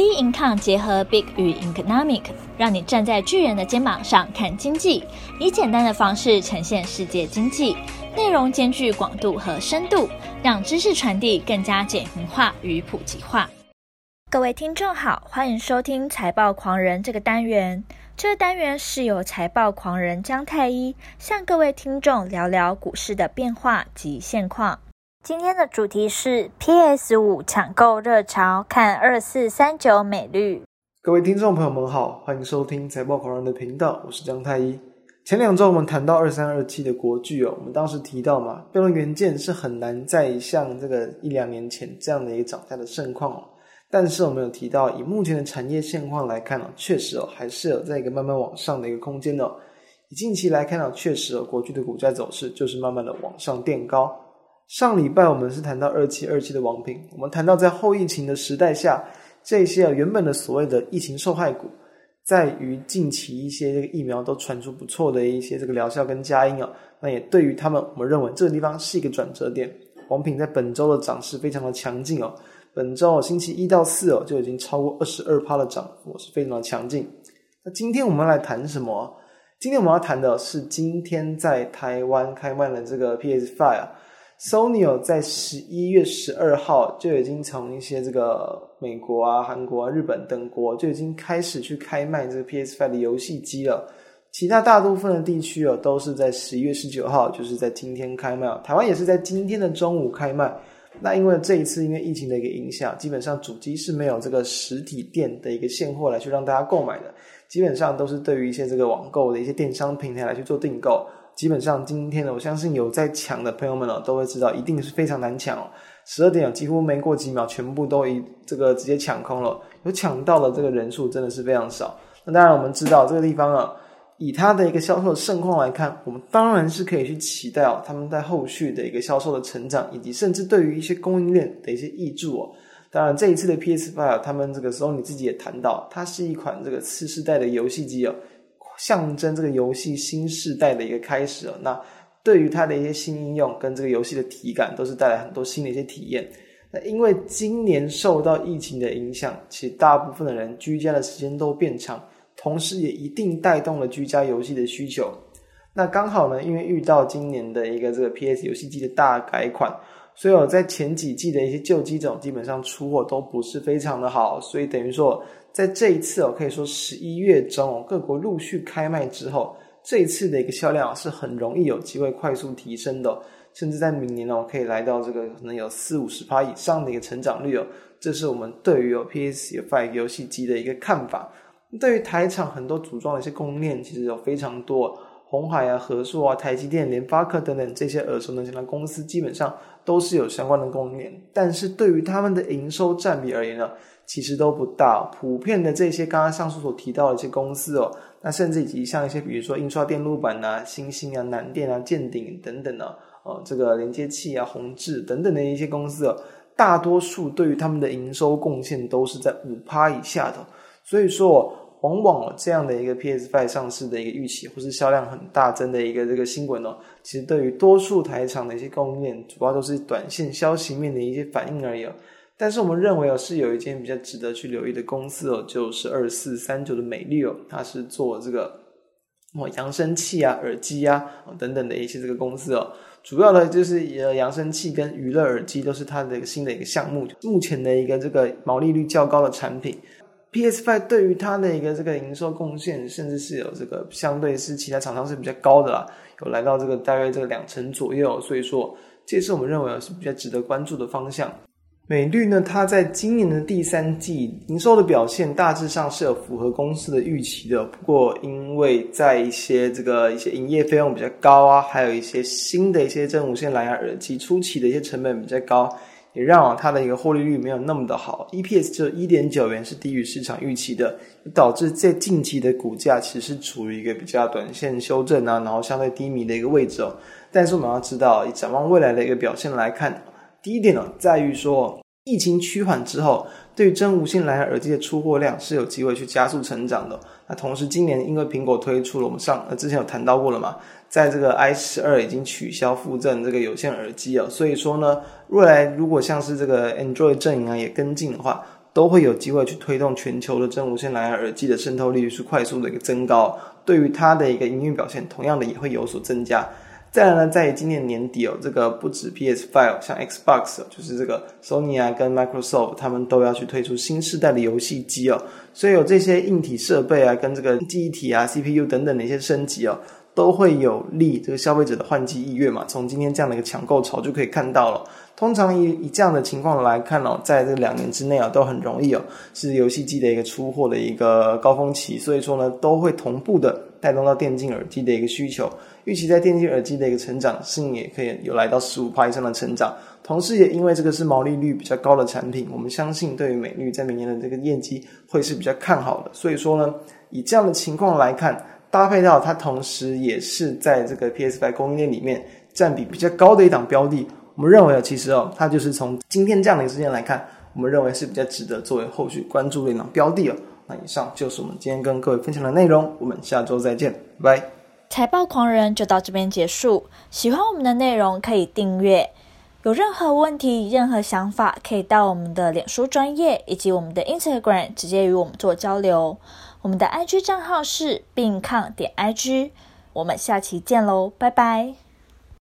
B Income 结合 Big 与 Economic，让你站在巨人的肩膀上看经济，以简单的方式呈现世界经济，内容兼具广度和深度，让知识传递更加简明化与普及化。各位听众好，欢迎收听财报狂人这个单元。这个单元是由财报狂人姜太一向各位听众聊聊股市的变化及现况。今天的主题是 PS 五抢购热潮，看二四三九美绿。各位听众朋友们好，欢迎收听财报狂人的频道，我是姜太一。前两周我们谈到二三二七的国巨哦，我们当时提到嘛，被动元件是很难再像这个一两年前这样的一个涨价的盛况哦。但是我们有提到，以目前的产业现况来看哦，确实哦，还是有在一个慢慢往上的一个空间哦。以近期来看哦，确实哦，国巨的股价走势就是慢慢的往上垫高。上礼拜我们是谈到二七二七的王品，我们谈到在后疫情的时代下，这些原本的所谓的疫情受害股，在于近期一些这个疫苗都传出不错的一些这个疗效跟佳音啊，那也对于他们，我们认为这个地方是一个转折点。王品在本周的涨势非常的强劲哦，本周星期一到四哦就已经超过二十二趴的涨幅，是非常的强劲。那今天我们来谈什么？今天我们要谈的是今天在台湾开卖的这个 PS5 啊。Sony 在十一月十二号就已经从一些这个美国啊、韩国啊、日本等国就已经开始去开卖这个 PS5 的游戏机了。其他大部分的地区哦，都是在十一月十九号，就是在今天开卖。台湾也是在今天的中午开卖。那因为这一次因为疫情的一个影响，基本上主机是没有这个实体店的一个现货来去让大家购买的，基本上都是对于一些这个网购的一些电商平台来去做订购。基本上今天呢，我相信有在抢的朋友们哦，都会知道一定是非常难抢哦。十二点几乎没过几秒，全部都一这个直接抢空了。有抢到的这个人数真的是非常少。那当然我们知道这个地方啊，以它的一个销售的盛况来看，我们当然是可以去期待哦，他们在后续的一个销售的成长，以及甚至对于一些供应链的一些益助哦。当然这一次的 PS Five，他们这个时候你自己也谈到，它是一款这个次世代的游戏机哦。象征这个游戏新世代的一个开始哦，那对于它的一些新应用跟这个游戏的体感，都是带来很多新的一些体验。那因为今年受到疫情的影响，其实大部分的人居家的时间都变长，同时也一定带动了居家游戏的需求。那刚好呢，因为遇到今年的一个这个 PS 游戏机的大改款，所以我在前几季的一些旧机种基本上出货都不是非常的好，所以等于说。在这一次哦，可以说十一月中哦，各国陆续开卖之后，这一次的一个销量是很容易有机会快速提升的，甚至在明年哦，可以来到这个可能有四五十趴以上的一个成长率哦。这是我们对于有 PS5 游戏机的一个看法。对于台厂很多组装的一些供应链，其实有非常多，红海啊、和硕啊、台积电、联发科等等这些耳熟能详的公司，基本上都是有相关的供应链。但是对于他们的营收占比而言呢，其实都不大，普遍的这些刚刚上述所提到的一些公司哦，那甚至以及像一些比如说印刷电路板啊、星星啊、南电啊、建鼎等等呢，哦，这个连接器啊、宏志等等的一些公司哦，大多数对于他们的营收贡献都是在五趴以下的，所以说往往这样的一个 PS Five 上市的一个预期，或是销量很大增的一个这个新闻哦，其实对于多数台厂的一些供应链，主要都是短线消息面的一些反应而已。但是我们认为哦，是有一间比较值得去留意的公司哦，就是二四三九的美绿哦，它是做这个哦扬声器啊、耳机啊等等的一些这个公司哦，主要的就是呃扬声器跟娱乐耳机都是它的一个新的一个项目，目前的一个这个毛利率较高的产品。PS5 对于它的一个这个营收贡献，甚至是有这个相对是其他厂商是比较高的啦，有来到这个大约这个两成左右，所以说这也是我们认为是比较值得关注的方向。美绿呢，它在今年的第三季营收的表现大致上是有符合公司的预期的。不过，因为在一些这个一些营业费用比较高啊，还有一些新的一些真无线蓝牙耳机初期的一些成本比较高，也让它的一个获利率没有那么的好。EPS 就一点九元是低于市场预期的，导致在近期的股价其实是处于一个比较短线修正啊，然后相对低迷的一个位置哦。但是我们要知道，以展望未来的一个表现来看。第一点呢，在于说疫情趋缓之后，对于真无线蓝牙耳机的出货量是有机会去加速成长的。那同时，今年因为苹果推出了我们上呃之前有谈到过了嘛，在这个 i 十二已经取消附赠这个有线耳机啊，所以说呢，未来如果像是这个 Android 阵营啊也跟进的话，都会有机会去推动全球的真无线蓝牙耳机的渗透率是快速的一个增高，对于它的一个营运表现，同样的也会有所增加。再来呢，在今年年底哦，这个不止 PS Five，像 Xbox，就是这个 Sony 啊跟 Microsoft，他们都要去推出新世代的游戏机哦，所以有这些硬体设备啊，跟这个记忆体啊、CPU 等等的一些升级哦，都会有利这个消费者的换机意愿嘛。从今天这样的一个抢购潮就可以看到了。通常以以这样的情况来看哦，在这两年之内啊，都很容易哦，是游戏机的一个出货的一个高峰期，所以说呢，都会同步的带动到电竞耳机的一个需求。预期在电竞耳机的一个成长性也可以有来到十五趴以上的成长。同时，也因为这个是毛利率比较高的产品，我们相信对于美律在明年的这个业绩会是比较看好的。所以说呢，以这样的情况来看，搭配到它同时也是在这个 PS5 供应链里面占比比较高的一档标的。我们认为啊，其实哦，它就是从今天这样的一个事件来看，我们认为是比较值得作为后续关注的一档标的哦。那以上就是我们今天跟各位分享的内容，我们下周再见，拜。财报狂人就到这边结束。喜欢我们的内容可以订阅，有任何问题、任何想法，可以到我们的脸书专业以及我们的 Instagram 直接与我们做交流。我们的 IG 账号是病抗点 IG。我们下期见喽，拜拜。